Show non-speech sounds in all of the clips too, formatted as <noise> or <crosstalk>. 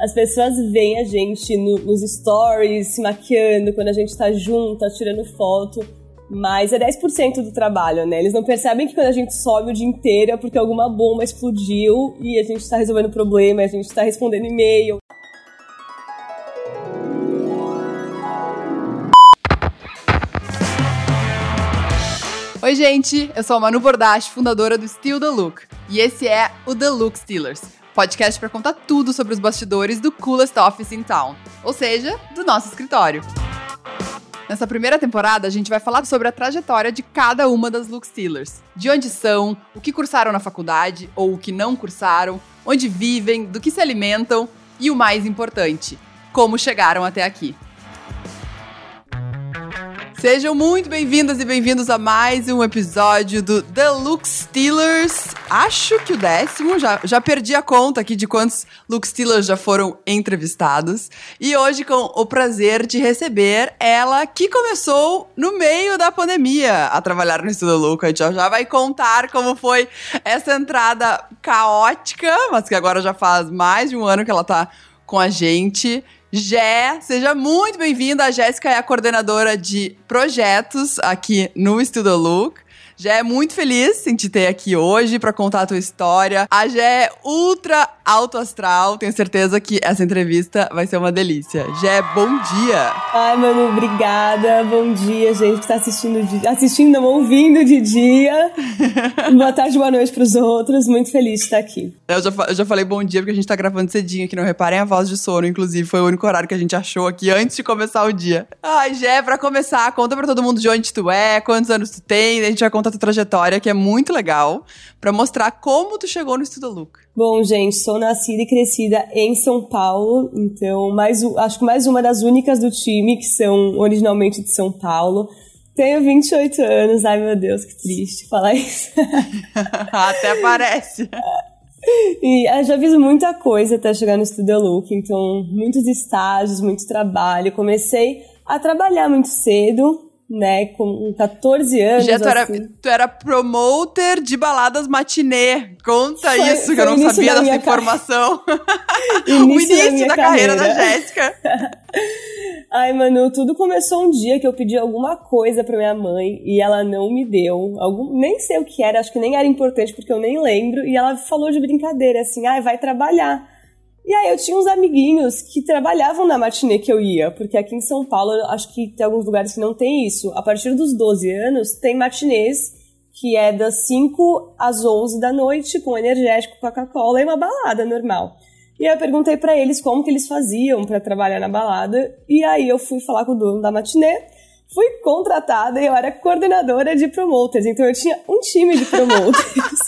as pessoas veem a gente no, nos stories, se maquiando, quando a gente tá junto, tirando foto. Mas é 10% do trabalho, né? Eles não percebem que quando a gente sobe o dia inteiro é porque alguma bomba explodiu e a gente tá resolvendo problema, a gente tá respondendo e-mail. Oi, gente! Eu sou a Manu Bordache, fundadora do Still The Look. E esse é o The Look Stealers, podcast para contar tudo sobre os bastidores do coolest office in town, ou seja, do nosso escritório. Nessa primeira temporada, a gente vai falar sobre a trajetória de cada uma das Look Stealers. De onde são, o que cursaram na faculdade ou o que não cursaram, onde vivem, do que se alimentam e o mais importante, como chegaram até aqui. Sejam muito bem-vindas e bem-vindos a mais um episódio do The Look Stealers. Acho que o décimo, já, já perdi a conta aqui de quantos Look Stealers já foram entrevistados. E hoje com o prazer de receber ela que começou no meio da pandemia a trabalhar no Estudo Look. A gente já vai contar como foi essa entrada caótica, mas que agora já faz mais de um ano que ela tá com a gente. Jé, seja muito bem-vinda. A Jéssica é a coordenadora de projetos aqui no Estudo Look. Já é muito feliz em te ter aqui hoje para contar a tua história. A Jé é ultra alto astral. Tenho certeza que essa entrevista vai ser uma delícia. Jé, bom dia. Ai, mano, obrigada. Bom dia, gente que tá assistindo, de... assistindo, não, ouvindo de dia. <laughs> boa tarde, boa noite pros outros. Muito feliz de estar aqui. Eu já, eu já falei bom dia porque a gente tá gravando cedinho aqui. Não reparem a voz de sono, inclusive. Foi o único horário que a gente achou aqui antes de começar o dia. Ai, Jé, pra começar, conta pra todo mundo de onde tu é, quantos anos tu tem. A gente vai contar tua trajetória, que é muito legal, para mostrar como tu chegou no Estudo Look. Bom, gente, sou nascida e crescida em São Paulo, então mais, acho que mais uma das únicas do time que são originalmente de São Paulo. Tenho 28 anos, ai meu Deus, que triste falar isso. <laughs> até parece. <laughs> E já fiz muita coisa até chegar no Studio Look, então muitos estágios, muito trabalho. Comecei a trabalhar muito cedo, né, com 14 anos. Já tu, assim. era, tu era promoter de baladas matinê. Conta foi, isso, foi que eu não sabia dessa informação. início <laughs> <laughs> o início da, da carreira da Jéssica. <laughs> Ai, Manu, tudo começou um dia que eu pedi alguma coisa pra minha mãe e ela não me deu. Algum, nem sei o que era, acho que nem era importante porque eu nem lembro. E ela falou de brincadeira, assim, ai, ah, vai trabalhar. E aí eu tinha uns amiguinhos que trabalhavam na matinê que eu ia, porque aqui em São Paulo acho que tem alguns lugares que não tem isso. A partir dos 12 anos tem matinês que é das 5 às 11 da noite com energético, Coca-Cola e uma balada normal. E aí eu perguntei para eles como que eles faziam para trabalhar na balada, e aí eu fui falar com o dono da matinê fui contratada e eu era coordenadora de promoters. Então eu tinha um time de promoters.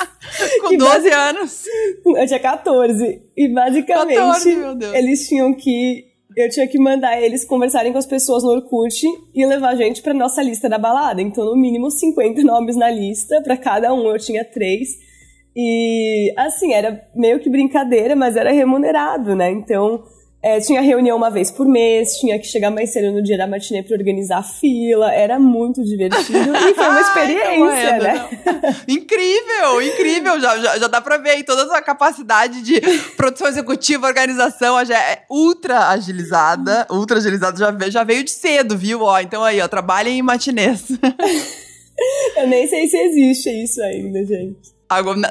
<laughs> Com 12 anos? Eu tinha 14. E basicamente 14, eles tinham que. Eu tinha que mandar eles conversarem com as pessoas no Orkut e levar a gente pra nossa lista da balada. Então, no mínimo 50 nomes na lista, para cada um eu tinha três. E assim, era meio que brincadeira, mas era remunerado, né? Então, é, tinha reunião uma vez por mês, tinha que chegar mais cedo no dia da matinê para organizar a fila, era muito divertido e foi uma <laughs> experiência, Ai, né? incrível, incrível, já, já, já dá para ver aí toda essa capacidade de produção executiva, organização, já é ultra agilizada, ultra agilizada, já, já veio de cedo, viu? Ó, então aí, ó, trabalhem em matinês. <laughs> Eu nem sei se existe isso ainda, gente.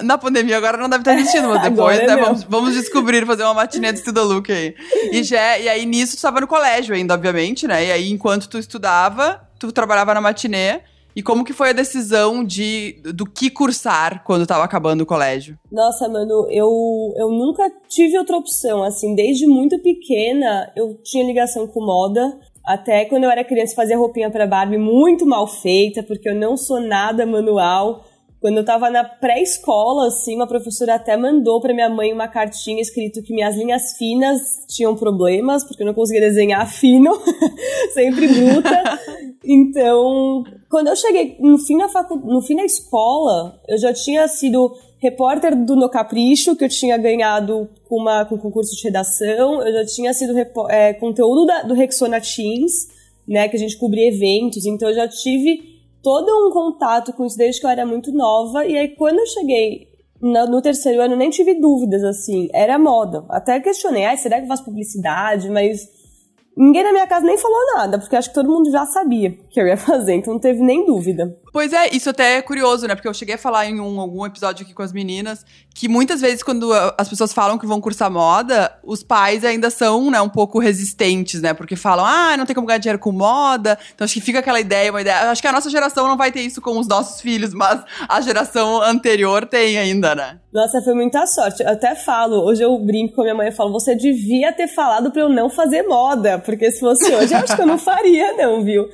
Na pandemia agora não deve estar existindo, mas <laughs> depois, né? Vamos, vamos, descobrir, fazer uma matinê de estudo look aí. E, já, e aí nisso tu estava no colégio ainda, obviamente, né? E aí enquanto tu estudava, tu trabalhava na matinê. E como que foi a decisão de do que cursar quando estava acabando o colégio? Nossa, mano, eu, eu nunca tive outra opção, assim, desde muito pequena eu tinha ligação com moda. Até quando eu era criança fazia roupinha para Barbie muito mal feita, porque eu não sou nada manual. Quando eu tava na pré-escola, assim, uma professora até mandou para minha mãe uma cartinha escrito que minhas linhas finas tinham problemas, porque eu não conseguia desenhar fino, <laughs> sempre bruta. Então, quando eu cheguei no fim da facu... no fim da escola, eu já tinha sido repórter do No Capricho, que eu tinha ganhado com, uma, com um concurso de redação, eu já tinha sido é, conteúdo da, do Rexona Teams, né, que a gente cobria eventos, então eu já tive todo um contato com isso desde que eu era muito nova. E aí, quando eu cheguei no, no, terceiro ano nem tive dúvidas, assim, era moda. Até questionei, ah, será que eu faço publicidade? Mas ninguém na minha casa nem falou nada, porque acho que todo mundo já sabia que eu ia fazer, então não teve nem dúvida. Pois é, isso até é curioso, né? Porque eu cheguei a falar em um, algum episódio aqui com as meninas que muitas vezes, quando as pessoas falam que vão cursar moda, os pais ainda são, né, um pouco resistentes, né? Porque falam, ah, não tem como ganhar dinheiro com moda. Então acho que fica aquela ideia, uma ideia. Acho que a nossa geração não vai ter isso com os nossos filhos, mas a geração anterior tem ainda, né? Nossa, foi muita sorte. Eu até falo, hoje eu brinco com a minha mãe e falo, você devia ter falado pra eu não fazer moda, porque se fosse hoje, eu acho que eu não faria, não, viu?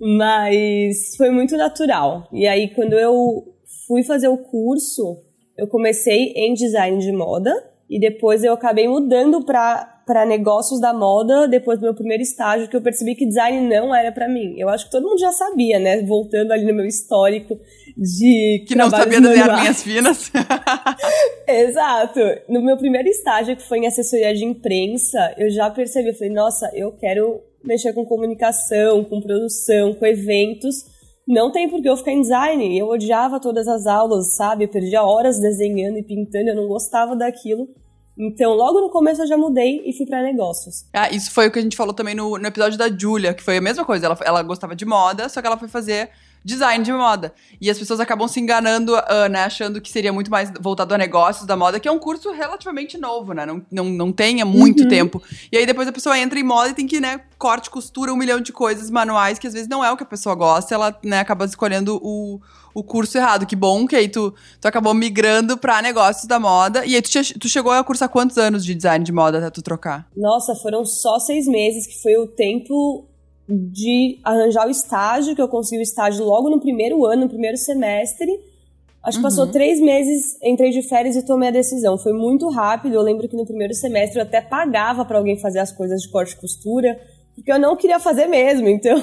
Mas foi muito natural. E aí, quando eu fui fazer o curso, eu comecei em design de moda e depois eu acabei mudando para para negócios da moda depois do meu primeiro estágio que eu percebi que design não era para mim. Eu acho que todo mundo já sabia, né? Voltando ali no meu histórico de que não sabia desenhar linhas finas. <laughs> <laughs> Exato. No meu primeiro estágio que foi em assessoria de imprensa, eu já percebi, eu falei, nossa, eu quero mexer com comunicação, com produção, com eventos. Não tem por que eu ficar em design. Eu odiava todas as aulas, sabe? Eu perdia horas desenhando e pintando, eu não gostava daquilo. Então, logo no começo eu já mudei e fui para negócios. Ah, isso foi o que a gente falou também no, no episódio da Julia, que foi a mesma coisa. Ela, ela gostava de moda, só que ela foi fazer design de moda. E as pessoas acabam se enganando, uh, né? Achando que seria muito mais voltado a negócios da moda, que é um curso relativamente novo, né? Não, não, não tenha muito uhum. tempo. E aí depois a pessoa entra em moda e tem que, né, corte, costura, um milhão de coisas manuais que às vezes não é o que a pessoa gosta, ela, né, acaba escolhendo o, o curso errado. Que bom que aí tu, tu acabou migrando pra negócios da moda. E aí tu, tu chegou a cursar quantos anos de design de moda até tu trocar? Nossa, foram só seis meses, que foi o tempo de arranjar o estágio, que eu consegui o estágio logo no primeiro ano, no primeiro semestre. Acho que uhum. passou três meses, entrei de férias e tomei a decisão. Foi muito rápido. Eu lembro que no primeiro semestre eu até pagava para alguém fazer as coisas de corte e costura porque eu não queria fazer mesmo, <laughs> então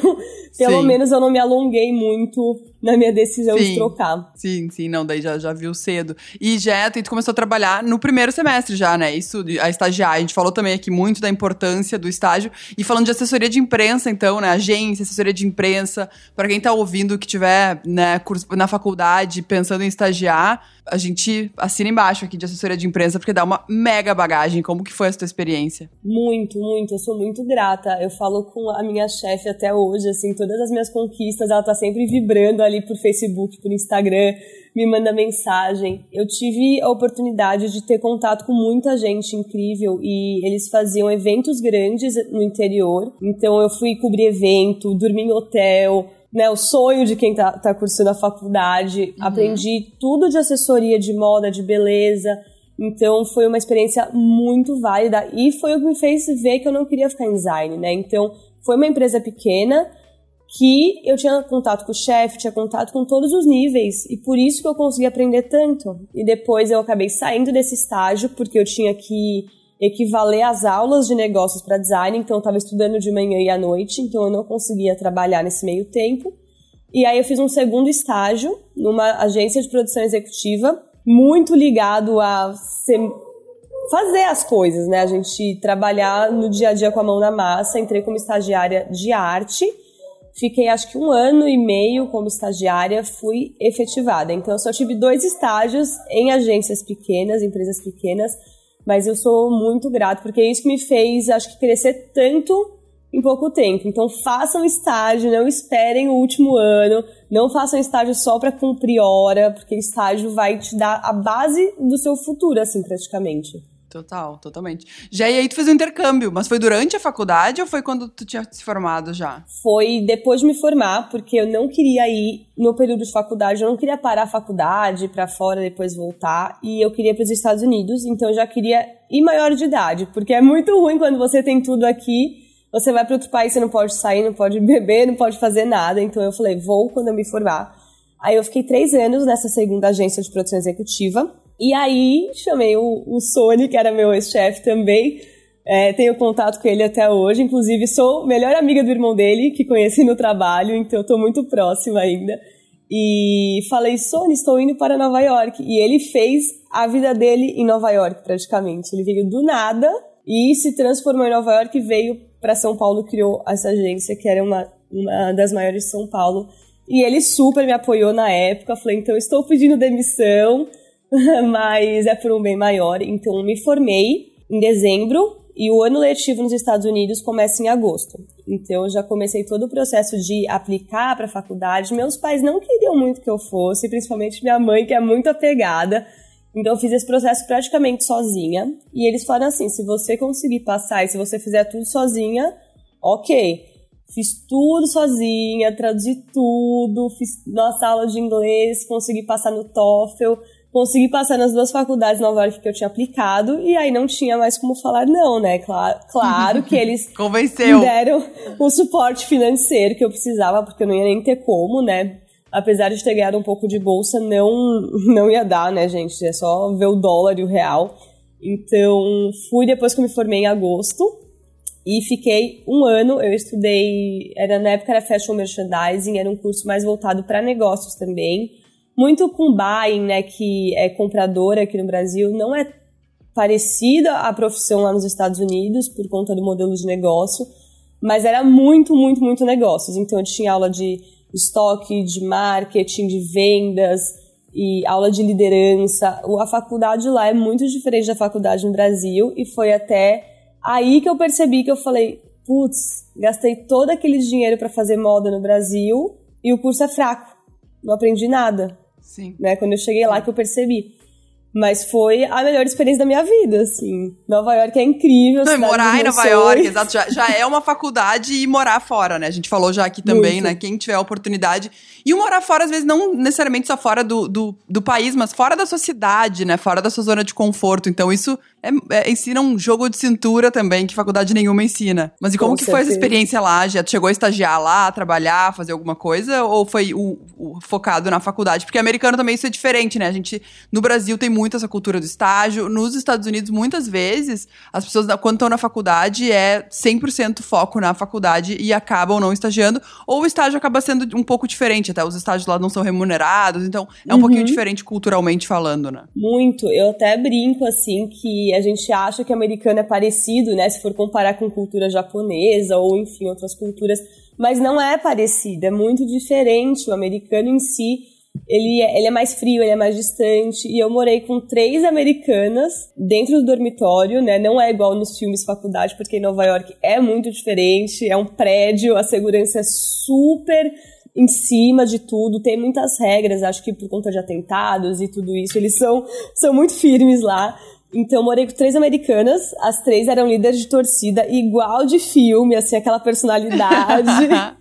pelo sim. menos eu não me alonguei muito na minha decisão sim. de trocar. Sim, sim, não, daí já, já viu cedo. E já, tu começou a trabalhar no primeiro semestre já, né? Isso, a estagiar. A gente falou também aqui muito da importância do estágio. E falando de assessoria de imprensa, então, né? Agência, assessoria de imprensa. para quem tá ouvindo que tiver, né, na faculdade pensando em estagiar, a gente assina embaixo aqui de assessoria de imprensa, porque dá uma mega bagagem. Como que foi a sua experiência? Muito, muito. Eu sou muito grata. Eu falo com a minha chefe até hoje, assim, todas as minhas conquistas, ela tá sempre vibrando ali por Facebook, por Instagram, me manda mensagem. Eu tive a oportunidade de ter contato com muita gente incrível e eles faziam eventos grandes no interior. Então eu fui cobrir evento, dormi em hotel, né, o sonho de quem tá, tá cursando a faculdade. Uhum. Aprendi tudo de assessoria de moda, de beleza. Então foi uma experiência muito válida e foi o que me fez ver que eu não queria ficar em design, né? Então foi uma empresa pequena que eu tinha contato com o chefe, tinha contato com todos os níveis e por isso que eu consegui aprender tanto. E depois eu acabei saindo desse estágio porque eu tinha que equivaler às aulas de negócios para design, então eu estava estudando de manhã e à noite, então eu não conseguia trabalhar nesse meio tempo. E aí eu fiz um segundo estágio numa agência de produção executiva, muito ligado a ser, fazer as coisas, né? A gente trabalhar no dia a dia com a mão na massa. Entrei como estagiária de arte, fiquei acho que um ano e meio como estagiária, fui efetivada. Então eu só tive dois estágios em agências pequenas, empresas pequenas mas eu sou muito grato, porque é isso que me fez, acho que, crescer tanto em pouco tempo. Então, façam estágio, não esperem o último ano, não façam estágio só para cumprir hora, porque estágio vai te dar a base do seu futuro, assim, praticamente. Total, totalmente. Já e aí tu fez um intercâmbio, mas foi durante a faculdade ou foi quando tu tinha se formado já? Foi depois de me formar, porque eu não queria ir no período de faculdade, eu não queria parar a faculdade para fora depois voltar, e eu queria para os Estados Unidos, então eu já queria ir maior de idade, porque é muito ruim quando você tem tudo aqui, você vai para outro país, você não pode sair, não pode <laughs> beber, não pode fazer nada, então eu falei, vou quando eu me formar. Aí eu fiquei três anos nessa segunda agência de produção executiva, e aí chamei o, o Sony, que era meu ex-chefe também. É, tenho contato com ele até hoje. Inclusive, sou melhor amiga do irmão dele, que conheci no trabalho, então estou muito próxima ainda. E falei, Sony, estou indo para Nova York. E ele fez a vida dele em Nova York, praticamente. Ele veio do nada e se transformou em Nova York e veio para São Paulo, criou essa agência, que era uma, uma das maiores de São Paulo. E ele super me apoiou na época. Falei, então estou pedindo demissão <laughs> mas é por um bem maior. Então, me formei em dezembro e o ano letivo nos Estados Unidos começa em agosto. Então, eu já comecei todo o processo de aplicar para a faculdade. Meus pais não queriam muito que eu fosse, principalmente minha mãe, que é muito apegada. Então, eu fiz esse processo praticamente sozinha. E eles falaram assim: se você conseguir passar e se você fizer tudo sozinha, ok. Fiz tudo sozinha, traduzi tudo, fiz nossa aula de inglês, consegui passar no TOEFL consegui passar nas duas faculdades Nova York que eu tinha aplicado e aí não tinha mais como falar não, né? Claro, claro que eles <laughs> Convenceu. me deram o suporte financeiro que eu precisava, porque eu não ia nem ter como, né? Apesar de ter ganhado um pouco de bolsa, não, não ia dar, né, gente? É só ver o dólar e o real. Então, fui depois que eu me formei em agosto e fiquei um ano. Eu estudei, era na época era Fashion Merchandising, era um curso mais voltado para negócios também muito com buying, né, que é compradora aqui no Brasil, não é parecida à profissão lá nos Estados Unidos por conta do modelo de negócio, mas era muito, muito, muito negócios. Então eu tinha aula de estoque, de marketing, de vendas e aula de liderança. A faculdade lá é muito diferente da faculdade no Brasil e foi até aí que eu percebi que eu falei, putz, gastei todo aquele dinheiro para fazer moda no Brasil e o curso é fraco. Não aprendi nada. Sim. Né? Quando eu cheguei lá que eu percebi. Mas foi a melhor experiência da minha vida, assim. Nova York é incrível. Não, morar em Nova York, exato, já, já é uma faculdade e morar fora, né? A gente falou já aqui também, Muito. né? Quem tiver a oportunidade. E o morar fora, às vezes, não necessariamente só fora do, do, do país, mas fora da sua cidade, né? Fora da sua zona de conforto. Então, isso é, é, ensina um jogo de cintura também, que faculdade nenhuma ensina. Mas e como Com que certeza. foi essa experiência lá? Já chegou a estagiar lá, trabalhar, fazer alguma coisa? Ou foi o, o, focado na faculdade? Porque americano também isso é diferente, né? A gente, no Brasil, tem muito essa cultura do estágio. Nos Estados Unidos, muitas vezes, as pessoas, quando estão na faculdade, é 100% foco na faculdade e acabam não estagiando. Ou o estágio acaba sendo um pouco diferente, até os estágios lá não são remunerados. Então, é um uhum. pouquinho diferente culturalmente falando, né? Muito. Eu até brinco, assim, que a gente acha que americano é parecido, né? Se for comparar com cultura japonesa ou, enfim, outras culturas. Mas não é parecido, é muito diferente. O americano em si, ele é, ele é mais frio, ele é mais distante. E eu morei com três americanas dentro do dormitório, né? Não é igual nos filmes faculdade, porque em Nova York é muito diferente. É um prédio, a segurança é super em cima de tudo, tem muitas regras, acho que por conta de atentados e tudo isso, eles são, são muito firmes lá. Então, morei com três americanas, as três eram líderes de torcida, igual de filme, assim, aquela personalidade. <laughs>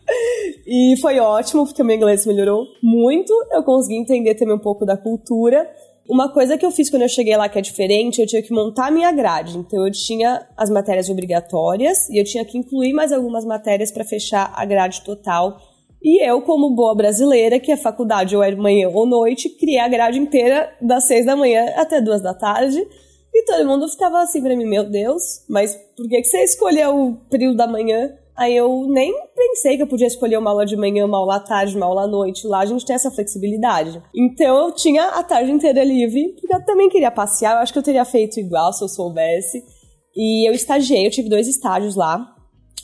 e foi ótimo, porque o meu inglês melhorou muito, eu consegui entender também um pouco da cultura. Uma coisa que eu fiz quando eu cheguei lá que é diferente, eu tinha que montar a minha grade. Então, eu tinha as matérias obrigatórias e eu tinha que incluir mais algumas matérias para fechar a grade total. E eu, como boa brasileira, que a faculdade ou é manhã ou noite, criei a grade inteira das seis da manhã até duas da tarde e todo mundo ficava assim pra mim, meu Deus, mas por que, que você escolheu o período da manhã? Aí eu nem pensei que eu podia escolher uma aula de manhã, uma aula à tarde, uma aula à noite. Lá a gente tem essa flexibilidade. Então eu tinha a tarde inteira livre, porque eu também queria passear. Eu acho que eu teria feito igual se eu soubesse. E eu estagiei, eu tive dois estágios lá.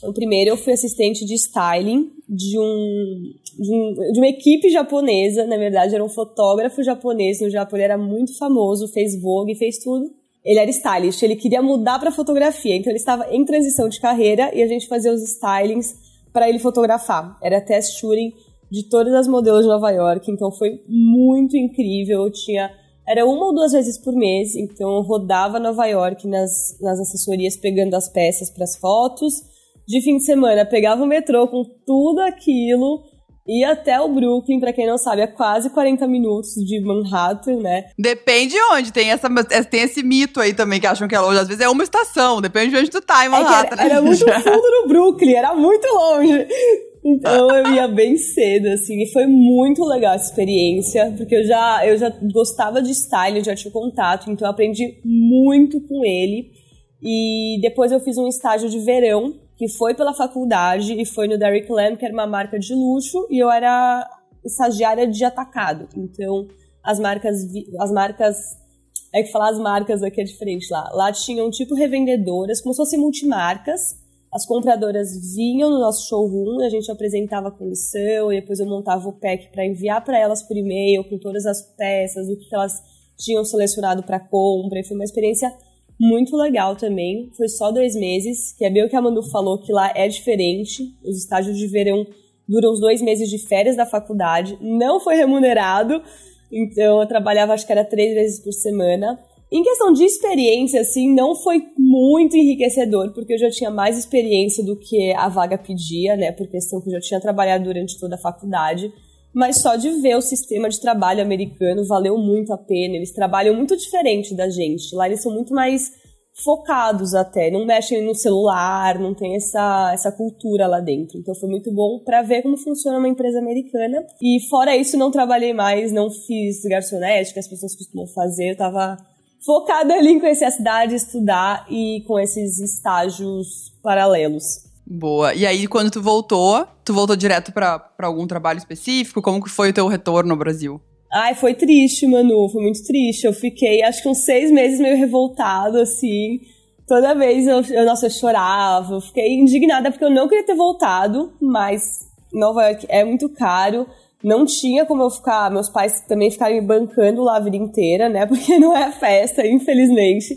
O primeiro eu fui assistente de styling de, um, de, um, de uma equipe japonesa. Na verdade, era um fotógrafo japonês no Japão. Ele era muito famoso, fez Vogue, fez tudo ele era stylist, ele queria mudar para fotografia, então ele estava em transição de carreira e a gente fazia os stylings para ele fotografar. Era test shooting de todas as modelos de Nova York, então foi muito incrível. Eu tinha era uma ou duas vezes por mês, então eu rodava Nova York nas, nas assessorias pegando as peças para as fotos. De fim de semana, pegava o metrô com tudo aquilo e até o Brooklyn, para quem não sabe, é quase 40 minutos de Manhattan, né? Depende de onde. Tem, essa, tem esse mito aí também que acham que é longe. Às vezes é uma estação, depende de onde tu tá em Manhattan. É era, era muito <laughs> fundo no Brooklyn, era muito longe. Então eu ia bem cedo, assim, e foi muito legal essa experiência, porque eu já, eu já gostava de style, eu já tinha contato, então eu aprendi muito com ele. E depois eu fiz um estágio de verão que foi pela faculdade e foi no Derrick Lam, que era uma marca de luxo, e eu era estagiária de atacado. Então, as marcas, as marcas, é que falar as marcas aqui é diferente lá. Lá tinham tipo revendedoras, como se fossem multimarcas. As compradoras vinham no nosso showroom, a gente apresentava a condição, e depois eu montava o pack para enviar para elas por e-mail com todas as peças, o que elas tinham selecionado para compra, e foi uma experiência muito legal também. Foi só dois meses, que é bem o que a Manu falou, que lá é diferente. Os estágios de verão duram os dois meses de férias da faculdade. Não foi remunerado, então eu trabalhava acho que era três vezes por semana. Em questão de experiência, assim, não foi muito enriquecedor, porque eu já tinha mais experiência do que a vaga pedia, né? Por questão que eu já tinha trabalhado durante toda a faculdade. Mas só de ver o sistema de trabalho americano valeu muito a pena. Eles trabalham muito diferente da gente. Lá eles são muito mais focados até, não mexem no celular, não tem essa, essa cultura lá dentro. Então foi muito bom para ver como funciona uma empresa americana. E fora isso, não trabalhei mais, não fiz garçonete, que as pessoas costumam fazer, eu tava focada ali em conhecer a cidade, estudar e com esses estágios paralelos. Boa. E aí, quando tu voltou, tu voltou direto para algum trabalho específico? Como que foi o teu retorno no Brasil? Ai, foi triste, Manu, foi muito triste. Eu fiquei, acho que uns seis meses meio revoltado, assim. Toda vez eu, eu, nossa, eu chorava, eu fiquei indignada porque eu não queria ter voltado, mas Nova York é muito caro. Não tinha como eu ficar, meus pais também ficaram me bancando lá a vida inteira, né? <laughs> Porque não é festa, infelizmente.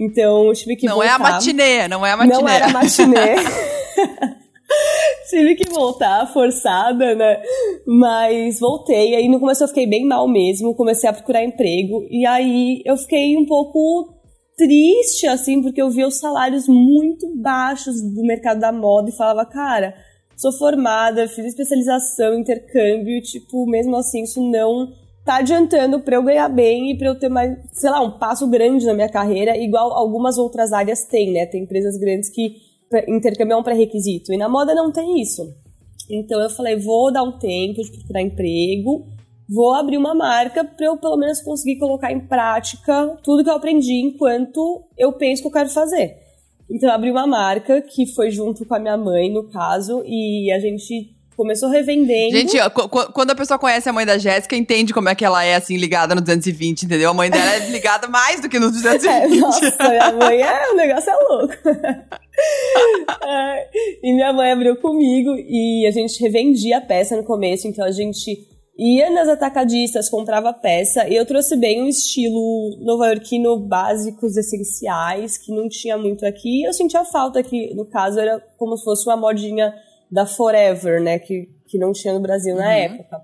Então eu tive que não voltar. Não é a matinê, não é a matinê. Não era a matinê. <laughs> <laughs> tive que voltar, forçada, né? Mas voltei, aí no começo eu fiquei bem mal mesmo, comecei a procurar emprego, e aí eu fiquei um pouco triste, assim, porque eu via os salários muito baixos do mercado da moda e falava, cara, sou formada, fiz especialização, intercâmbio, tipo, mesmo assim, isso não tá adiantando para eu ganhar bem e para eu ter mais, sei lá, um passo grande na minha carreira, igual algumas outras áreas têm, né? Tem empresas grandes que intercâmbio é um pré-requisito. E na moda não tem isso. Então eu falei, vou dar um tempo de procurar emprego, vou abrir uma marca para eu pelo menos conseguir colocar em prática tudo que eu aprendi enquanto eu penso que eu quero fazer. Então eu abri uma marca que foi junto com a minha mãe, no caso, e a gente começou revendendo. Gente, quando a pessoa conhece a mãe da Jéssica, entende como é que ela é, assim, ligada no 220, entendeu? A mãe dela é <laughs> ligada mais do que no 220. É, nossa, <laughs> minha mãe é, o negócio é louco. <laughs> é, e minha mãe abriu comigo e a gente revendia a peça no começo, então a gente ia nas atacadistas, comprava peça, e eu trouxe bem um estilo nova-iorquino básicos, essenciais, que não tinha muito aqui. Eu sentia falta que, no caso, era como se fosse uma modinha da Forever, né? Que, que não tinha no Brasil na uhum. época.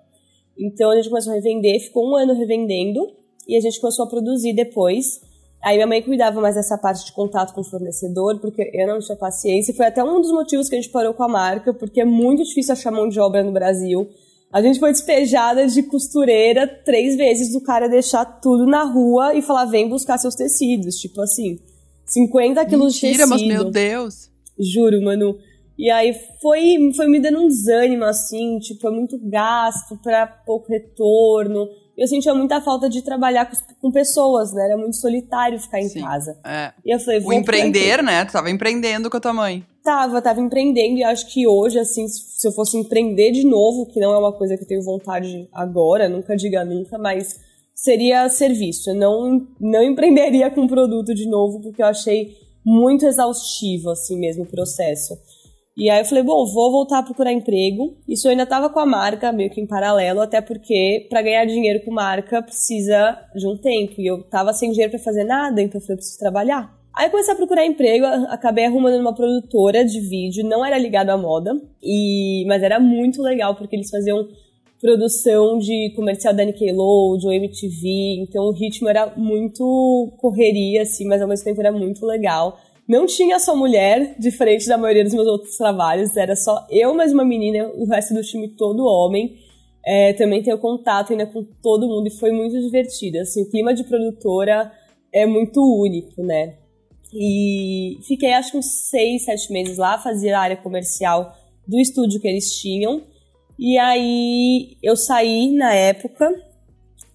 Então a gente começou a revender, ficou um ano revendendo e a gente começou a produzir depois. Aí minha mãe cuidava mais dessa parte de contato com o fornecedor, porque eu não tinha paciência. Foi até um dos motivos que a gente parou com a marca, porque é muito difícil achar mão de obra no Brasil. A gente foi despejada de costureira três vezes do cara deixar tudo na rua e falar: vem buscar seus tecidos. Tipo assim, 50 quilos Mentira, de tecido. mas meu Deus! Juro, mano. E aí foi, foi me dando um desânimo, assim, tipo, é muito gasto para pouco retorno. Eu sentia muita falta de trabalhar com, com pessoas, né? Era muito solitário ficar em Sim, casa. É. E eu falei, vou. O empreender, né? Tu tava empreendendo com a tua mãe. Tava, tava empreendendo e acho que hoje, assim, se eu fosse empreender de novo, que não é uma coisa que eu tenho vontade agora, nunca diga nunca, mas seria serviço. Eu não, não empreenderia com produto de novo, porque eu achei muito exaustivo, assim mesmo, o processo. E aí eu falei, bom, vou voltar a procurar emprego. Isso eu ainda tava com a marca, meio que em paralelo, até porque para ganhar dinheiro com marca precisa de um tempo. E eu tava sem dinheiro para fazer nada, então eu falei, eu preciso trabalhar. Aí comecei a procurar emprego, acabei arrumando uma produtora de vídeo, não era ligado à moda, e mas era muito legal porque eles faziam produção de comercial da Nickelodeon, MTV, então o ritmo era muito correria assim, mas ao mesmo tempo era muito legal. Não tinha só mulher, diferente da maioria dos meus outros trabalhos, era só eu mais uma menina, o resto do time todo homem. É, também tenho contato ainda com todo mundo e foi muito divertido. Assim, o clima de produtora é muito único, né? E fiquei acho que uns seis, sete meses lá, fazia a área comercial do estúdio que eles tinham. E aí eu saí na época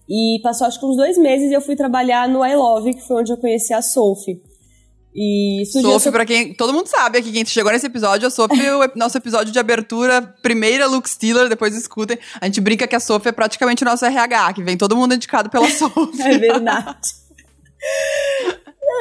e passou acho que uns dois meses e eu fui trabalhar no I Love, que foi onde eu conheci a Sophie. E Sophie, pra quem. Todo mundo sabe aqui, quem chegou nesse episódio, a Sophie, <laughs> o nosso episódio de abertura, primeira Luke Steeler, depois escutem. A gente brinca que a Sophie é praticamente o nosso RH, que vem todo mundo indicado pela <laughs> Sophie. é verdade.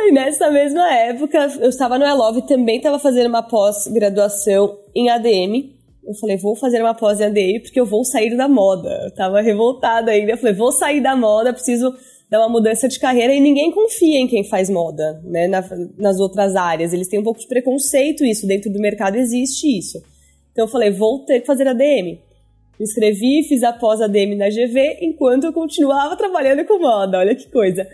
e nessa mesma época, eu estava no Elove também estava fazendo uma pós-graduação em ADM. Eu falei, vou fazer uma pós em ADM porque eu vou sair da moda. Eu tava revoltada ainda. Eu falei, vou sair da moda, preciso dar uma mudança de carreira e ninguém confia em quem faz moda, né, na, nas outras áreas. Eles têm um pouco de preconceito isso, dentro do mercado existe isso. Então eu falei, vou ter que fazer ADM. Me inscrevi, fiz a pós ADM na GV, enquanto eu continuava trabalhando com moda, olha que coisa.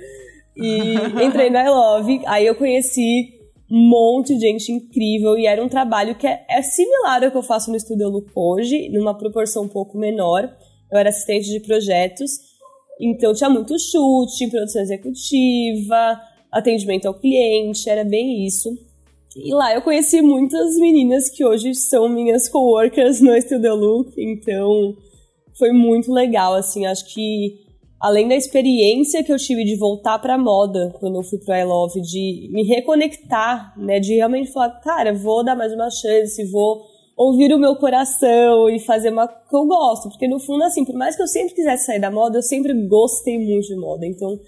E <laughs> entrei na I Love, aí eu conheci um monte de gente incrível e era um trabalho que é, é similar ao que eu faço no Estúdio Look hoje, numa proporção um pouco menor. Eu era assistente de projetos então tinha muito chute, produção executiva, atendimento ao cliente, era bem isso. E lá eu conheci muitas meninas que hoje são minhas coworkers no Studio Look, então foi muito legal, assim, acho que além da experiência que eu tive de voltar para moda quando eu fui pro I Love, de me reconectar, né, de realmente falar, cara, vou dar mais uma chance, vou ouvir o meu coração e fazer uma que eu gosto, porque no fundo assim, por mais que eu sempre quisesse sair da moda, eu sempre gostei muito de moda. Então,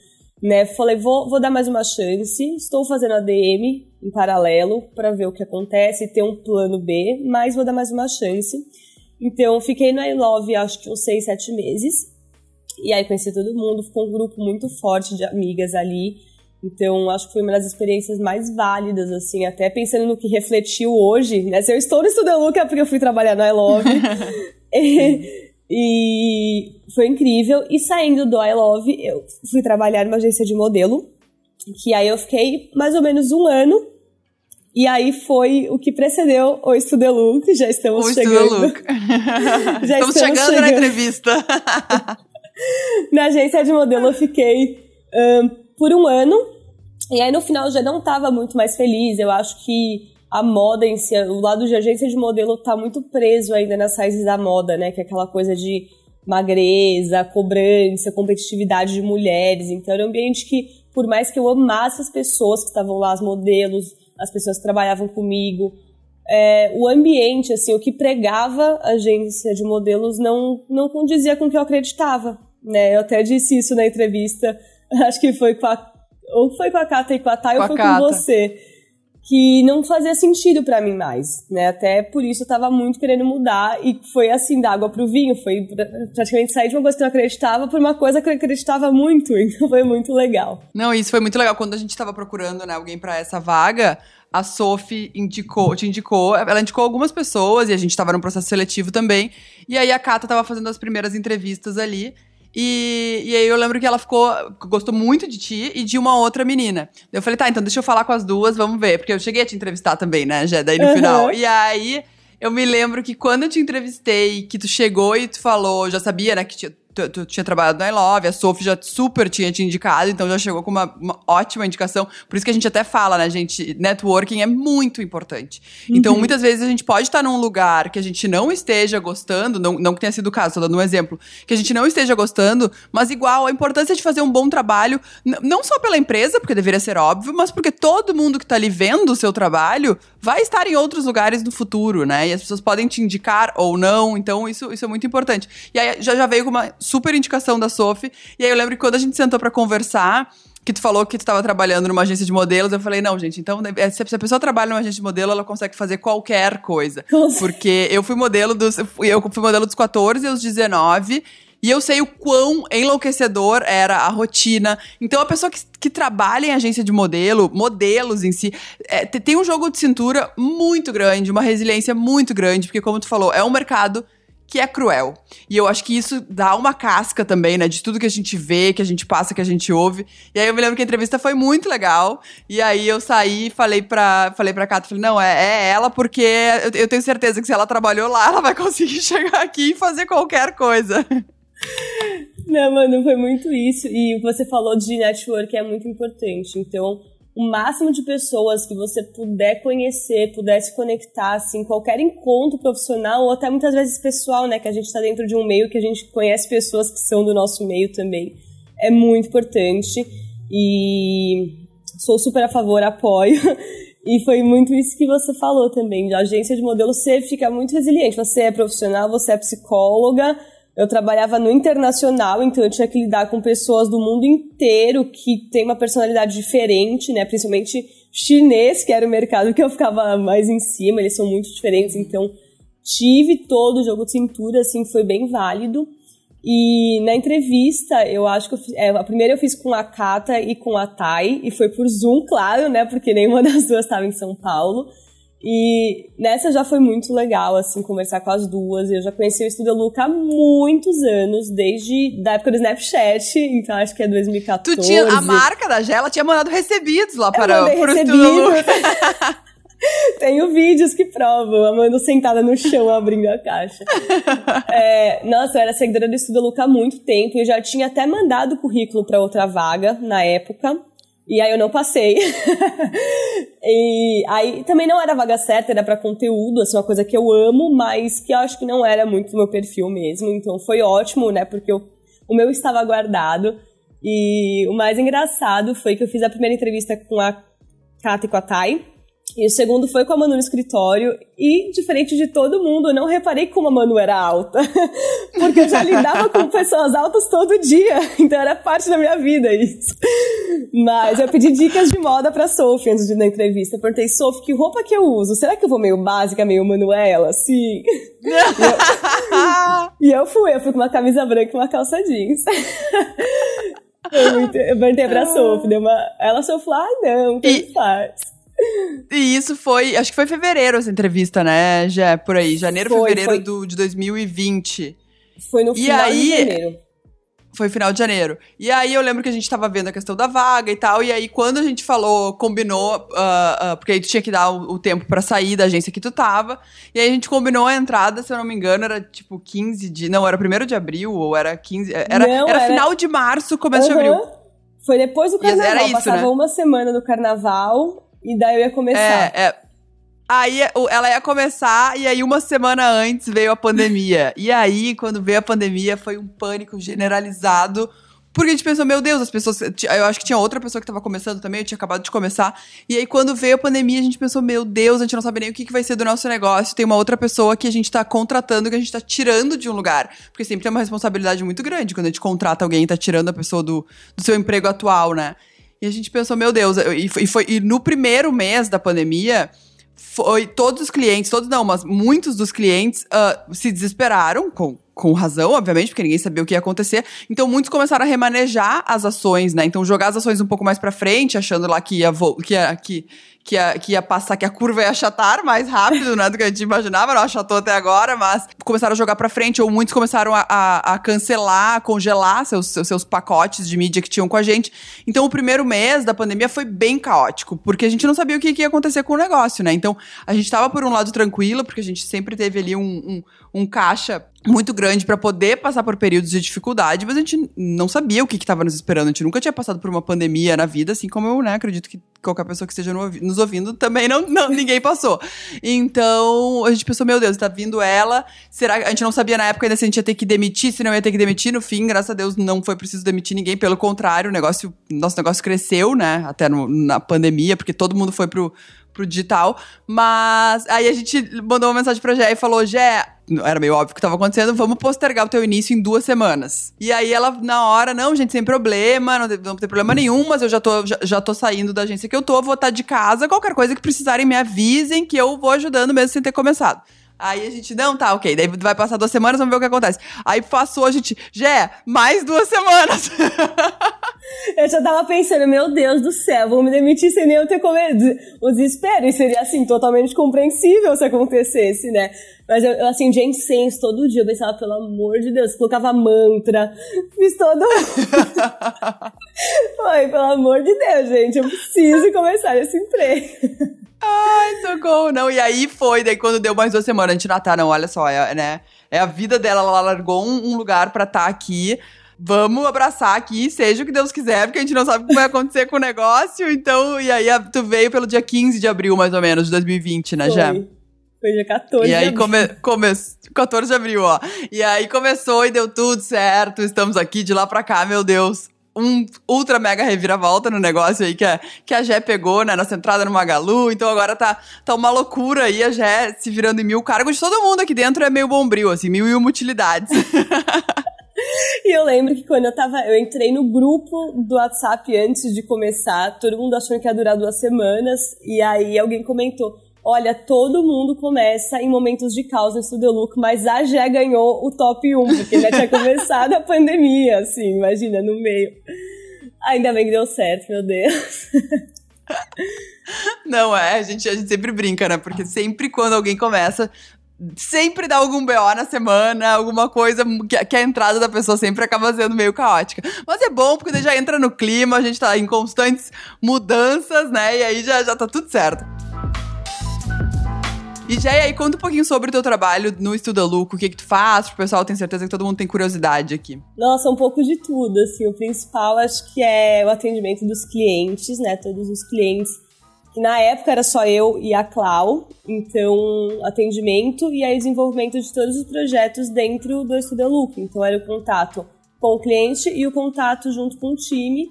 né, falei, vou, vou dar mais uma chance. Estou fazendo a DM em paralelo para ver o que acontece e ter um plano B, mas vou dar mais uma chance. Então, fiquei no I Love acho que uns seis, sete meses. E aí conheci todo mundo, ficou um grupo muito forte de amigas ali. Então, acho que foi uma das experiências mais válidas, assim, até pensando no que refletiu hoje, né? Se eu estou no Estúdio Luca é porque eu fui trabalhar no I Love. <laughs> e, e foi incrível. E saindo do I Love, eu fui trabalhar numa agência de modelo, que aí eu fiquei mais ou menos um ano. E aí foi o que precedeu o Look, já estamos o chegando. <laughs> <laughs> Já estamos, estamos chegando, chegando na entrevista. na agência de modelo eu fiquei um, por um ano. E aí no final já não estava muito mais feliz. Eu acho que a moda em si, o lado de agência de modelo tá muito preso ainda nas raízes da moda, né? Que é aquela coisa de magreza, cobrança, competitividade de mulheres. Então era um ambiente que, por mais que eu amasse as pessoas que estavam lá, as modelos, as pessoas que trabalhavam comigo, é, o ambiente, assim, o que pregava a agência de modelos não, não condizia com o que eu acreditava. Né? Eu até disse isso na entrevista <laughs> acho que foi com a. Ou foi com a Cata e com a Thay, ou foi Cata. com você. Que não fazia sentido para mim mais, né? Até por isso eu tava muito querendo mudar e foi assim, da água pro vinho. Foi praticamente sair de uma coisa que eu não acreditava por uma coisa que eu acreditava muito. <laughs> Então foi muito legal. Não, isso foi muito legal. Quando a gente tava procurando, né, alguém para essa vaga, a Sophie indicou, te indicou, ela indicou algumas pessoas e a gente tava num processo seletivo também. E aí a Cata tava fazendo as primeiras entrevistas ali. E, e aí eu lembro que ela ficou, gostou muito de ti e de uma outra menina. Eu falei, tá, então deixa eu falar com as duas, vamos ver. Porque eu cheguei a te entrevistar também, né, já daí no uhum. final. E aí eu me lembro que quando eu te entrevistei, que tu chegou e tu falou, já sabia, né, que tinha, tu, tu, tinha trabalhado na I Love, a Sophie já super tinha te indicado, então já chegou com uma, uma, ótima indicação. Por isso que a gente até fala, né, gente? Networking é muito importante. Então, uhum. Então, muitas vezes a gente pode estar num lugar que a gente não esteja gostando, não, não que tenha sido o caso, tô dando um exemplo, que a gente não esteja gostando, mas igual a importância de fazer um bom trabalho, não só pela empresa, porque deveria ser óbvio, mas porque todo mundo que está ali vendo o seu trabalho vai estar em outros lugares no futuro, né? E as pessoas podem te indicar ou não, então isso, isso é muito importante. E aí já, já veio com uma super indicação da Sophie. E aí eu lembro que quando a gente sentou para conversar, que tu falou que tu estava trabalhando numa agência de modelos, eu falei, não, gente, então é, se a pessoa trabalha numa agência de modelo, ela consegue fazer qualquer coisa. Porque eu fui modelo dos. Eu fui modelo dos 14 aos 19. E eu sei o quão enlouquecedor era a rotina. Então, a pessoa que, que trabalha em agência de modelo, modelos em si, é, tem um jogo de cintura muito grande, uma resiliência muito grande, porque, como tu falou, é um mercado que é cruel. E eu acho que isso dá uma casca também, né? De tudo que a gente vê, que a gente passa, que a gente ouve. E aí eu me lembro que a entrevista foi muito legal. E aí eu saí e falei pra, falei pra Cata, falei, não, é, é ela, porque eu, eu, tenho certeza que se ela trabalhou lá, ela vai conseguir <laughs> chegar aqui e fazer qualquer coisa. Não, mano, foi muito isso. E você falou de network é muito importante. Então, o máximo de pessoas que você puder conhecer, puder se conectar, assim, qualquer encontro profissional ou até muitas vezes pessoal, né, que a gente está dentro de um meio que a gente conhece pessoas que são do nosso meio também, é muito importante e sou super a favor, apoio. <laughs> E foi muito isso que você falou também, a agência de modelo, você fica muito resiliente, você é profissional, você é psicóloga, eu trabalhava no internacional, então eu tinha que lidar com pessoas do mundo inteiro que tem uma personalidade diferente, né? Principalmente chinês, que era o mercado que eu ficava mais em cima, eles são muito diferentes, então tive todo o jogo de cintura, assim, foi bem válido. E na entrevista, eu acho que eu é, a primeira eu fiz com a Kata e com a Thay, e foi por Zoom, claro, né? Porque nenhuma <laughs> das duas estava em São Paulo. E nessa já foi muito legal, assim, conversar com as duas. Eu já conheci o Estúdio Luca há muitos anos, desde da época do Snapchat, então acho que é 2014. Tu tinha, a marca da Gela tinha mandado recebidos lá para, o Estúdio Luca. <laughs> Tenho vídeos que provam, a Manu sentada no chão abrindo a caixa. É, nossa, eu era seguidora do Estudo Luca há muito tempo e eu já tinha até mandado currículo para outra vaga na época. E aí eu não passei. <laughs> e aí também não era vaga certa, era para conteúdo, assim, uma coisa que eu amo, mas que eu acho que não era muito do meu perfil mesmo. Então foi ótimo, né? Porque eu, o meu estava guardado. E o mais engraçado foi que eu fiz a primeira entrevista com a Kata e com a Thay. E o segundo foi com a Manu no escritório. E, diferente de todo mundo, eu não reparei como a Manu era alta. <laughs> Porque eu já lidava com pessoas altas todo dia. <laughs> Então era parte da minha vida isso. Mas eu pedi dicas de moda pra Sophie antes de na entrevista. Eu perguntei, Sophie, que roupa que eu uso? Será que eu vou meio básica, meio Manuela? Sim. e, eu, <laughs> e eu fui. Eu fui com uma camisa branca e uma calça jeans. eu, perguntei pra Sophie. Deu uma... Ela só falou, ah, não, o que e... faz? E isso foi, acho que foi fevereiro essa entrevista, né? Já por aí, janeiro, foi, fevereiro foi. Do, de 2020. Foi no final aí, de janeiro. Foi final de janeiro. E aí eu lembro que a gente tava vendo a questão da vaga e tal. E aí, quando a gente falou, combinou, uh, uh, porque aí tu tinha que dar o, o tempo para sair da agência que tu tava. E aí a gente combinou a entrada, se eu não me engano, era tipo 15 de. Não, era primeiro de abril, ou era 15. Era, não, era, era, final de março, começo uhum. de abril. Foi depois do carnaval. Era isso, passava né? uma semana do carnaval. E daí eu ia começar. É, é. Aí ela ia começar, e aí uma semana antes veio a pandemia. e aí, quando veio a pandemia, foi um pânico generalizado. Porque a gente pensou, meu Deus, as pessoas. Eu acho que tinha outra pessoa que estava começando também, eu tinha acabado de começar. E aí, quando veio a pandemia, a gente pensou, meu Deus, a gente não sabe nem o que, que vai ser do nosso negócio. Tem uma outra pessoa que a gente está contratando, que a gente está tirando de um lugar. Porque sempre tem uma responsabilidade muito grande quando a gente contrata alguém e tá tirando a pessoa do, do seu emprego atual, né? E a gente pensou, meu Deus, e foi, e, foi, e no primeiro mês da pandemia, foi todos os clientes, todos não, mas muitos dos clientes uh, se desesperaram, com, com razão, obviamente, porque ninguém sabia o que ia acontecer. Então, muitos começaram a remanejar as ações, né? Então, jogar as ações um pouco mais para frente, achando lá que ia, que ia, que, que ia, que ia passar, que a curva ia achatar mais rápido, né, do que a gente imaginava, não achatou até agora, mas começaram a jogar para frente, ou muitos começaram a, a, a cancelar, congelar seus, seus, seus, pacotes de mídia que tinham com a gente. Então, o primeiro mês da pandemia foi bem caótico, porque a gente não sabia o que, que ia acontecer com o negócio, né? Então, a gente tava por um lado tranquilo, porque a gente sempre teve ali um, um, um caixa muito grande para poder passar por períodos de dificuldade, mas a gente não sabia o que estava nos esperando. A gente nunca tinha passado por uma pandemia na vida, assim como eu né, acredito que qualquer pessoa que esteja nos ouvindo também não, não <laughs> ninguém passou. Então a gente pensou, meu Deus, está vindo ela. Será a gente não sabia na época ainda se a gente ia ter que demitir, se não ia ter que demitir. No fim, graças a Deus, não foi preciso demitir ninguém. Pelo contrário, o negócio, nosso negócio cresceu, né? Até no, na pandemia, porque todo mundo foi pro pro digital. Mas aí a gente mandou uma mensagem pra Jé e falou: Jé, era meio óbvio que estava acontecendo, vamos postergar o teu início em duas semanas. E aí ela, na hora, não, gente, sem problema, não, não tem problema nenhum, mas eu já tô, já, já tô saindo da agência que eu tô, vou estar tá de casa, qualquer coisa que precisarem me avisem que eu vou ajudando mesmo sem ter começado. Aí a gente, não, tá, ok. Daí vai passar duas semanas, vamos ver o que acontece. Aí passou, a gente, Jé, mais duas semanas. <laughs> eu já tava pensando, meu Deus do céu, vou me demitir sem nem eu ter comido. O desespero, e seria, assim, totalmente compreensível se acontecesse, né? Mas eu, eu acendia incenso todo dia, eu pensava, pelo amor de Deus, colocava mantra, <laughs> fiz todo. <laughs> Ai, pelo amor de Deus, gente, eu preciso começar esse emprego. Ai, socorro, não. E aí foi, daí quando deu mais duas semanas, a gente, ah, tá, não, olha só, é, né? É a vida dela, ela largou um, um lugar pra estar tá aqui. Vamos abraçar aqui, seja o que Deus quiser, porque a gente não sabe o que vai acontecer com o negócio. Então, e aí tu veio pelo dia 15 de abril, mais ou menos, de 2020, né, Já? Foi dia 14 e aí come, come, 14 de abril, ó. E aí começou e deu tudo certo. Estamos aqui de lá pra cá, meu Deus um ultra mega reviravolta no negócio aí que a, que a Gé pegou, né? Nossa entrada no Magalu. Então agora tá, tá uma loucura aí, a Gé se virando em mil cargos. Todo mundo aqui dentro é meio bombril, assim, mil e uma utilidades. <laughs> E eu lembro que quando eu tava. Eu entrei no grupo do WhatsApp antes de começar, todo mundo achou que ia durar duas semanas. E aí alguém comentou: Olha, todo mundo começa em momentos de caos no Studio Look, mas a Jé ganhou o top 1, porque já tinha <laughs> começado a pandemia, assim, imagina, no meio. Ainda bem que deu certo, meu Deus. <laughs> Não, é, a gente, a gente sempre brinca, né? Porque sempre quando alguém começa, sempre dá algum BO na semana, alguma coisa que, que, a entrada da pessoa sempre acaba sendo meio caótica. Mas é bom, porque já entra no clima, a gente tá em constantes mudanças, né? E aí já, já tá tudo certo. E já aí, conta um pouquinho sobre o teu trabalho no Estuda Luco, o que que tu faz, pro pessoal, tenho certeza que todo mundo tem curiosidade aqui. Nossa, um pouco de tudo, assim, o principal acho que é o atendimento dos clientes, né, todos os clientes, que na época era só eu e a Clau, então atendimento e aí desenvolvimento de todos os projetos dentro do Estuda Luco, então era o contato com o cliente e o contato junto com o time,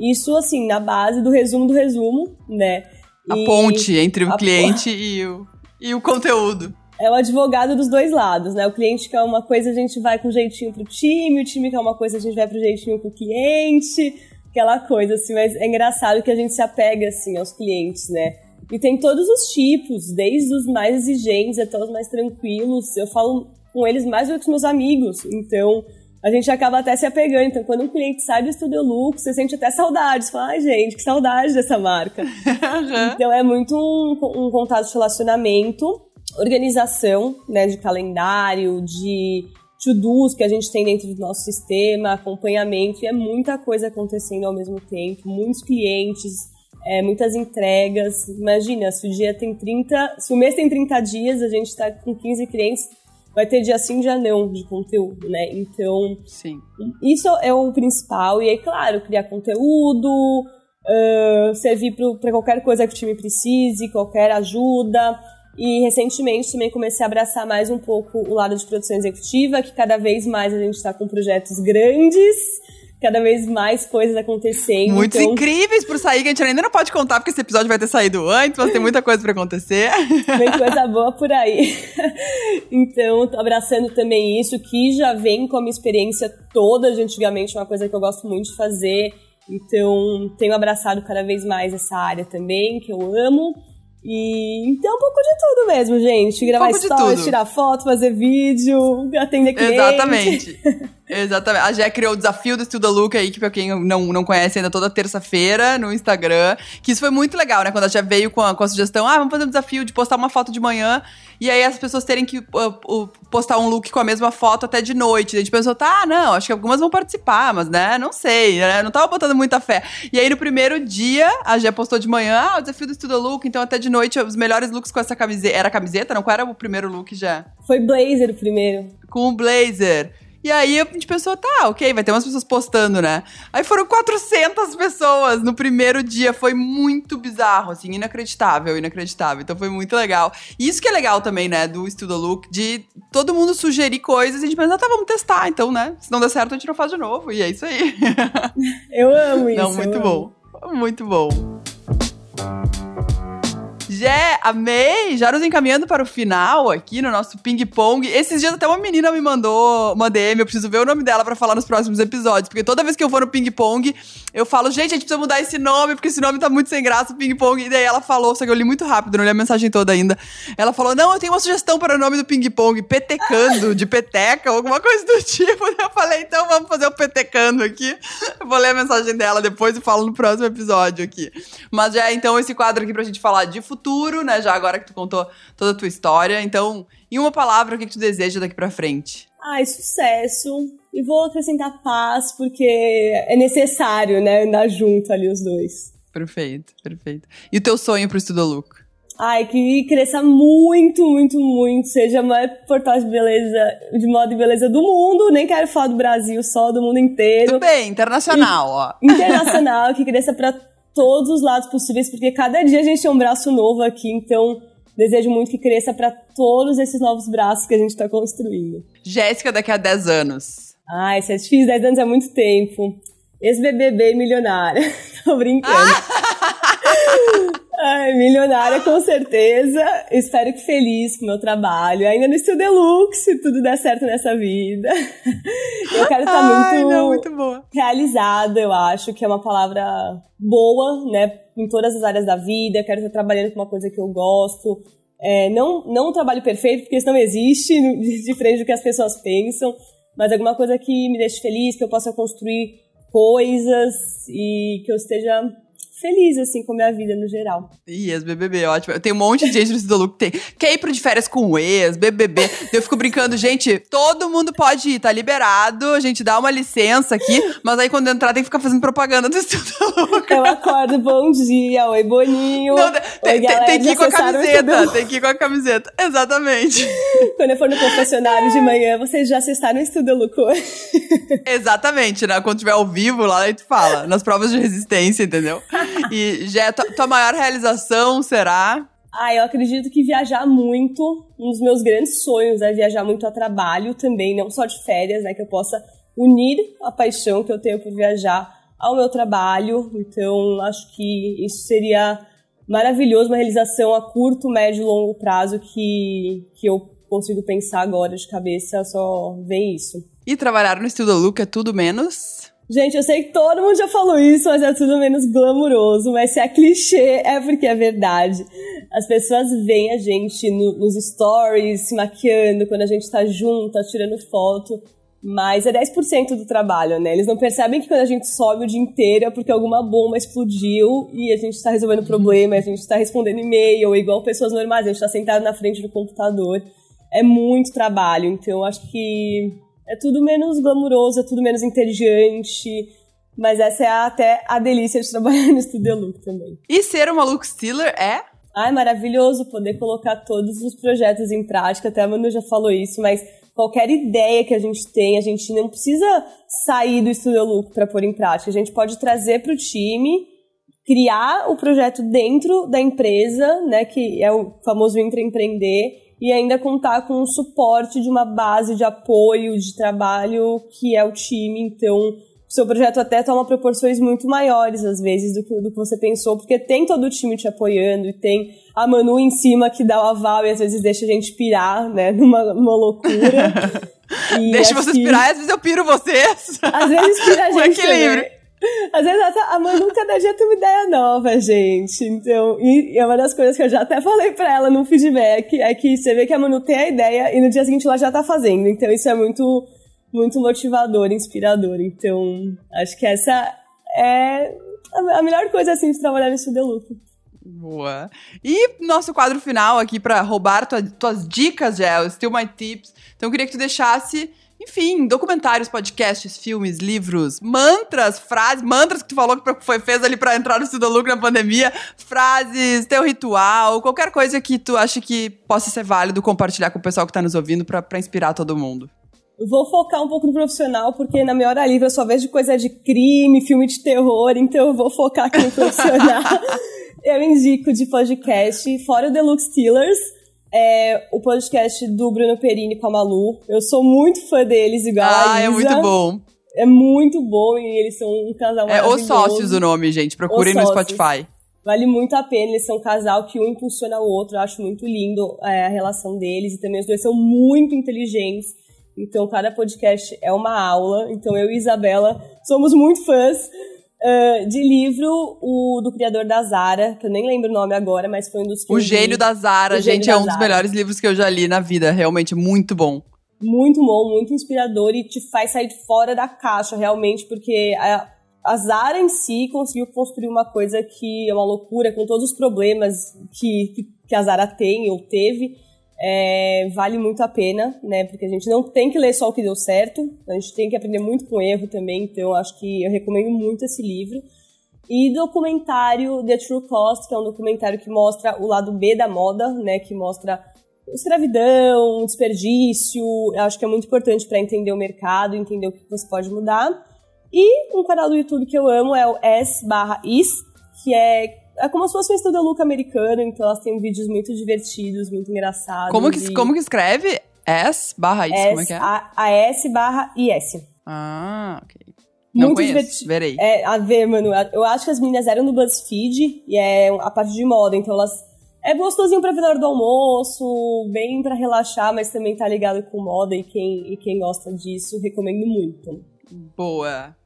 isso assim, na base do resumo do resumo, né. A e ponte entre o cliente e o e o conteúdo. É o advogado dos dois lados, né? O cliente quer uma coisa, a gente vai com jeitinho pro time, o time quer uma coisa, a gente vai pro jeitinho pro cliente, aquela coisa, assim, mas é engraçado que a gente se apega, assim, aos clientes, né? E tem todos os tipos, desde os mais exigentes até os mais tranquilos. Eu falo com eles mais do que com meus amigos, então a gente acaba até se apegando. Então, quando um cliente sai do Studio Look, você sente até saudade. Você fala, ai, gente, que saudade dessa marca. <laughs> uhum. Então, é muito um, um contato de relacionamento, organização, né, de calendário, de to-dos que a gente tem dentro do nosso sistema, acompanhamento, e é muita coisa acontecendo ao mesmo tempo, muitos clientes, é, muitas entregas. Imagina, se o dia tem 30, se o mês tem 30 dias, a gente está com 15 clientes, vai ter dia sim, dia não de conteúdo, né? Então, sim. isso é o principal. E aí, claro, criar conteúdo, uh, servir para qualquer coisa que o time precise, qualquer ajuda. E recentemente também comecei a abraçar mais um pouco o lado de produção executiva, que cada vez mais a gente está com projetos grandes cada vez mais coisas acontecendo. Muitos então... incríveis por sair, que a gente ainda não pode contar, porque esse episódio vai ter saído antes, mas tem muita coisa para acontecer. <laughs> Tem coisa <laughs> boa por aí. <laughs> Então, tô abraçando também isso, que já vem com a minha experiência toda de antigamente, uma coisa que eu gosto muito de fazer. Então, tenho abraçado cada vez mais essa área também, que eu amo. E então um pouco de tudo mesmo, gente. Gravar um stories, tirar foto, fazer vídeo, atender cliente. Exatamente. Exatamente. A Jé criou o desafio do Estuda Look aí, que pra quem não, não conhece ainda, toda terça-feira no Instagram. Que isso foi muito legal, né? Quando a Jé veio com a, com a sugestão, ah, vamos fazer um desafio de postar uma foto de manhã e aí as pessoas terem que uh, uh, postar um look com a mesma foto até de noite. A gente pensou, tá, não, acho que algumas vão participar, mas né, não sei, né? Não tava botando muita fé. E aí no primeiro dia, a Jé postou de manhã, ah, o desafio do Estuda Look, então até de noite os melhores looks com essa camiseta. Era camiseta, não? Qual era o primeiro look já? Foi blazer o primeiro. Com o blazer. E aí a gente pensou, tá, ok, vai ter umas pessoas postando, né? Aí foram 400 pessoas no primeiro dia. Foi muito bizarro, assim, inacreditável, inacreditável. Então foi muito legal. E isso que é legal também, né, do Estudo Look, de todo mundo sugerir coisas e a gente pensa, ah, tá, vamos testar, então, né? Se não der certo, a gente não faz de novo. E é isso aí. Eu amo isso. Não, muito bom. Amo. Muito bom. Jé, amei! Já nos encaminhando para o final aqui no nosso ping-pong. Esses dias até uma menina me mandou uma DM, eu preciso ver o nome dela para falar nos próximos episódios. Porque toda vez que eu vou no ping-pong, eu falo, gente, a gente precisa mudar esse nome, porque esse nome tá muito sem graça, ping-pong. E daí ela falou, só que eu li muito rápido, não li a mensagem toda ainda. Ela falou, não, eu tenho uma sugestão para o nome do ping-pong, petecando, de peteca, alguma coisa do tipo. <laughs> Eu falei, então vamos fazer o petecando aqui. Eu vou ler a mensagem dela depois e falo no próximo episódio aqui. Mas já, então, esse quadro aqui pra gente falar de futuro futuro, né? Já agora que tu contou toda a tua história. Então, em uma palavra, o que, que tu deseja daqui pra frente? Ai, sucesso. E vou acrescentar paz, porque é necessário, né? Andar junto ali os dois. Perfeito, perfeito. E o teu sonho pro Estudo Look? Ai, que cresça muito, muito, muito. Seja o maior portal de beleza, de moda e beleza do mundo. Nem quero falar do Brasil, só do mundo inteiro. Tudo bem, internacional, ó. Internacional, que cresça pra todos os lados possíveis, porque cada dia a gente tem um braço novo aqui, então desejo muito que cresça para todos esses novos braços que a gente está construindo. Jéssica, daqui a 10 anos. Ai, isso é difícil, 10 anos é muito tempo. Ex-BBB milionária. <laughs> Tô brincando. <laughs> Ai, milionária com certeza. Espero que feliz com o meu trabalho. Ainda no Estúdio Deluxe, se tudo der certo nessa vida. <laughs> Eu quero estar tá muito, não, muito boa. realizada, eu acho, que é uma palavra boa, né? Em todas as áreas da vida. Eu quero estar trabalhando com uma coisa que eu gosto. É, não, não um trabalho perfeito, porque isso não existe de frente do que as pessoas pensam, mas alguma coisa que me deixe feliz, que eu possa construir coisas e que eu esteja feliz, assim, com a minha vida no geral. Ih, as BBB, ótimo. Eu tenho um monte de gente no Cidolu que tem. Quer ir pro de férias com o ex, BBB. Eu fico brincando, gente, todo mundo pode ir, tá liberado, a gente dá uma licença aqui, mas aí quando entrar tem que ficar fazendo propaganda do Cidolu. Eu acordo, bom dia, oi Boninho. Não, tem, oi, galera, tem que ir com a camiseta, tem que ir com a camiseta. Exatamente. Quando eu for no confessionário de manhã, vocês já acessaram o Estudo Luco. Exatamente, né? Quando tiver ao vivo lá, aí tu fala, nas provas de resistência, entendeu? <laughs> E já tua, tua maior realização será? Ah, eu acredito que viajar muito, um dos meus grandes sonhos é viajar muito a trabalho também, não só de férias, né? Que eu possa unir a paixão que eu tenho por viajar ao meu trabalho. Então, acho que isso seria maravilhoso, uma realização a curto, médio e longo prazo que, que eu consigo pensar agora de cabeça, só vem isso. E trabalhar no Estúdio Luca é tudo menos? Gente, eu sei que todo mundo já falou isso, mas é tudo menos glamuroso. Mas se é clichê, é porque é verdade. As pessoas veem a gente no, nos stories, se maquiando, quando a gente tá junto, tirando foto. Mas é 10% do trabalho, né? Eles não percebem que quando a gente sobe o dia inteiro é porque alguma bomba explodiu e a gente tá resolvendo problema, a gente tá respondendo e-mail, igual pessoas normais, a gente tá sentado na frente do computador. É muito trabalho, então eu acho que é tudo menos glamuroso, é tudo menos inteligente. Mas essa é até a delícia de trabalhar <laughs> no Studio Look também. E ser uma look stealer é? Ah, é maravilhoso poder colocar todos os projetos em prática. Até a Manu já falou isso, mas qualquer ideia que a gente tem, a gente não precisa sair do Studio Look para pôr em prática. A gente pode trazer para o time, criar o projeto dentro da empresa, né, que é o famoso intraempreender, e ainda contar com o suporte de uma base de apoio, de trabalho, que é o time. Então, o seu projeto até toma proporções muito maiores, às vezes, do que, do que você pensou, porque tem todo o time te apoiando e tem a Manu em cima que dá o aval e às vezes deixa a gente pirar, né, <laughs> numa, numa loucura. <laughs> Deixa vocês que... pirar e às vezes eu piro vocês. Às vezes pira a <laughs> gente. Também. Às vezes a Manu cada dia tem uma ideia nova, gente. Então, e, é uma das coisas que eu já até falei pra ela no feedback, é que você vê que a Manu tem a ideia e no dia seguinte ela já tá fazendo. Então isso é muito, muito motivador, inspirador. Então, acho que essa é a melhor coisa, assim, de trabalhar nesse Deluxe. Boa. E nosso quadro final aqui para roubar tua, tuas dicas, Gel, Still My Tips. Então eu queria que tu deixasse enfim, documentários, podcasts, filmes, livros, mantras, frases, mantras que tu falou que foi, fez ali para entrar no Estudo Lucro na pandemia, frases, teu ritual, qualquer coisa que tu acha que possa ser válido compartilhar com o pessoal que tá nos ouvindo para inspirar todo mundo. vou focar um pouco no profissional, porque na minha hora livre eu só vejo coisa de crime, filme de terror, então eu vou focar aqui no profissional. <laughs> eu indico de podcast, fora o Deluxe Steelers, é o podcast do Bruno Perini com a Malu. Eu sou muito fã deles, igual ah, a Isa. é muito bom. É muito bom e eles são um casal. É Os Sócios o nome, gente. Procurem no Spotify. Vale muito a pena, eles são um casal que um impulsiona o outro. Eu acho muito lindo é, a relação deles e também os dois são muito inteligentes. Então, cada podcast é uma aula. Então, eu e Isabela somos muito fãs. Uh, de livro, o do criador da Zara, que eu nem lembro o nome agora, mas foi um dos que O Gênio da Zara, gente, é um Zara. dos melhores livros que eu já li na vida, realmente muito bom. Muito bom, muito inspirador e te faz sair fora da caixa, realmente, porque a, a Zara em si conseguiu construir uma coisa que é uma loucura, com todos os problemas que, que, que a Zara tem ou teve, é, vale muito a pena, né? Porque a gente não tem que ler só o que deu certo, a gente tem que aprender muito com erro também, então acho que eu recomendo muito esse livro. E documentário The True Cost, que é um documentário que mostra o lado B da moda, né? Que mostra escravidão, desperdício, eu acho que é muito importante para entender o mercado, entender o que você pode mudar. E um canal do YouTube que eu amo é o S/Is, que é é como se fosse um estudo look americano, então elas têm vídeos muito divertidos, muito engraçados. Como que, e... como que escreve? S barra isso, como é que é? A, a S barra IS. Ah, ok. Não muito divertido. Verei. É, a ver, mano. Eu acho que as meninas eram do BuzzFeed e é a parte de moda, então elas. É gostosinho pra vida do almoço, bem para relaxar, mas também tá ligado com moda e quem, e quem gosta disso, recomendo muito. Boa.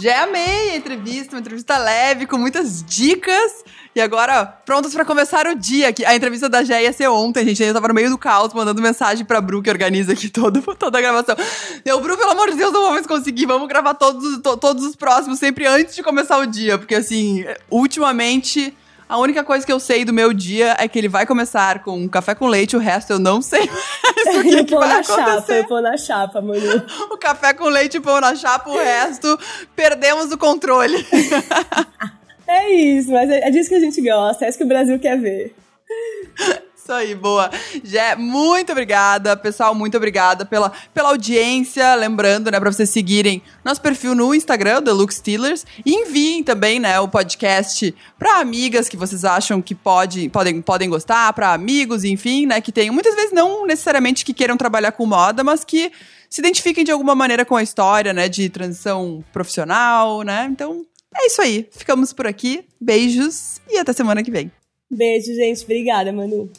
Já amei a entrevista, uma entrevista leve, com muitas dicas. E agora, prontos para começar o dia. A entrevista da Gé ia ser ontem, gente ainda tava no meio do caos, mandando mensagem pra Bru, que organiza aqui todo, <laughs> toda a gravação. Eu, Bru, pelo amor de Deus, não vamos conseguir. Vamos gravar todos, to, todos os próximos sempre antes de começar o dia. Porque, assim, ultimamente a única coisa que eu sei do meu dia é que ele vai começar com um café com leite, o resto eu não sei <laughs> mais o que, <laughs> que vai na acontecer. chapa, eu pôr na chapa, mano. <laughs> o café com leite pão na chapa, o resto perdemos o controle. é isso, mas é, é disso que a gente gosta, é isso que o Brasil quer ver. Isso aí, boa. Jé, muito obrigada. Pessoal, muito obrigada pela, pela audiência. Lembrando, né, pra vocês seguirem nosso perfil no Instagram, Look Steelers. E enviem também, né, o podcast pra amigas que vocês acham que pode, podem, podem gostar, pra amigos, enfim, né, que tem muitas vezes não necessariamente que queiram trabalhar com moda, mas que se identifiquem de alguma maneira com a história, né, de transição profissional, né? Então, é isso aí. Ficamos por aqui. Beijos e até semana que vem. Beijo, gente. Obrigada, Manu.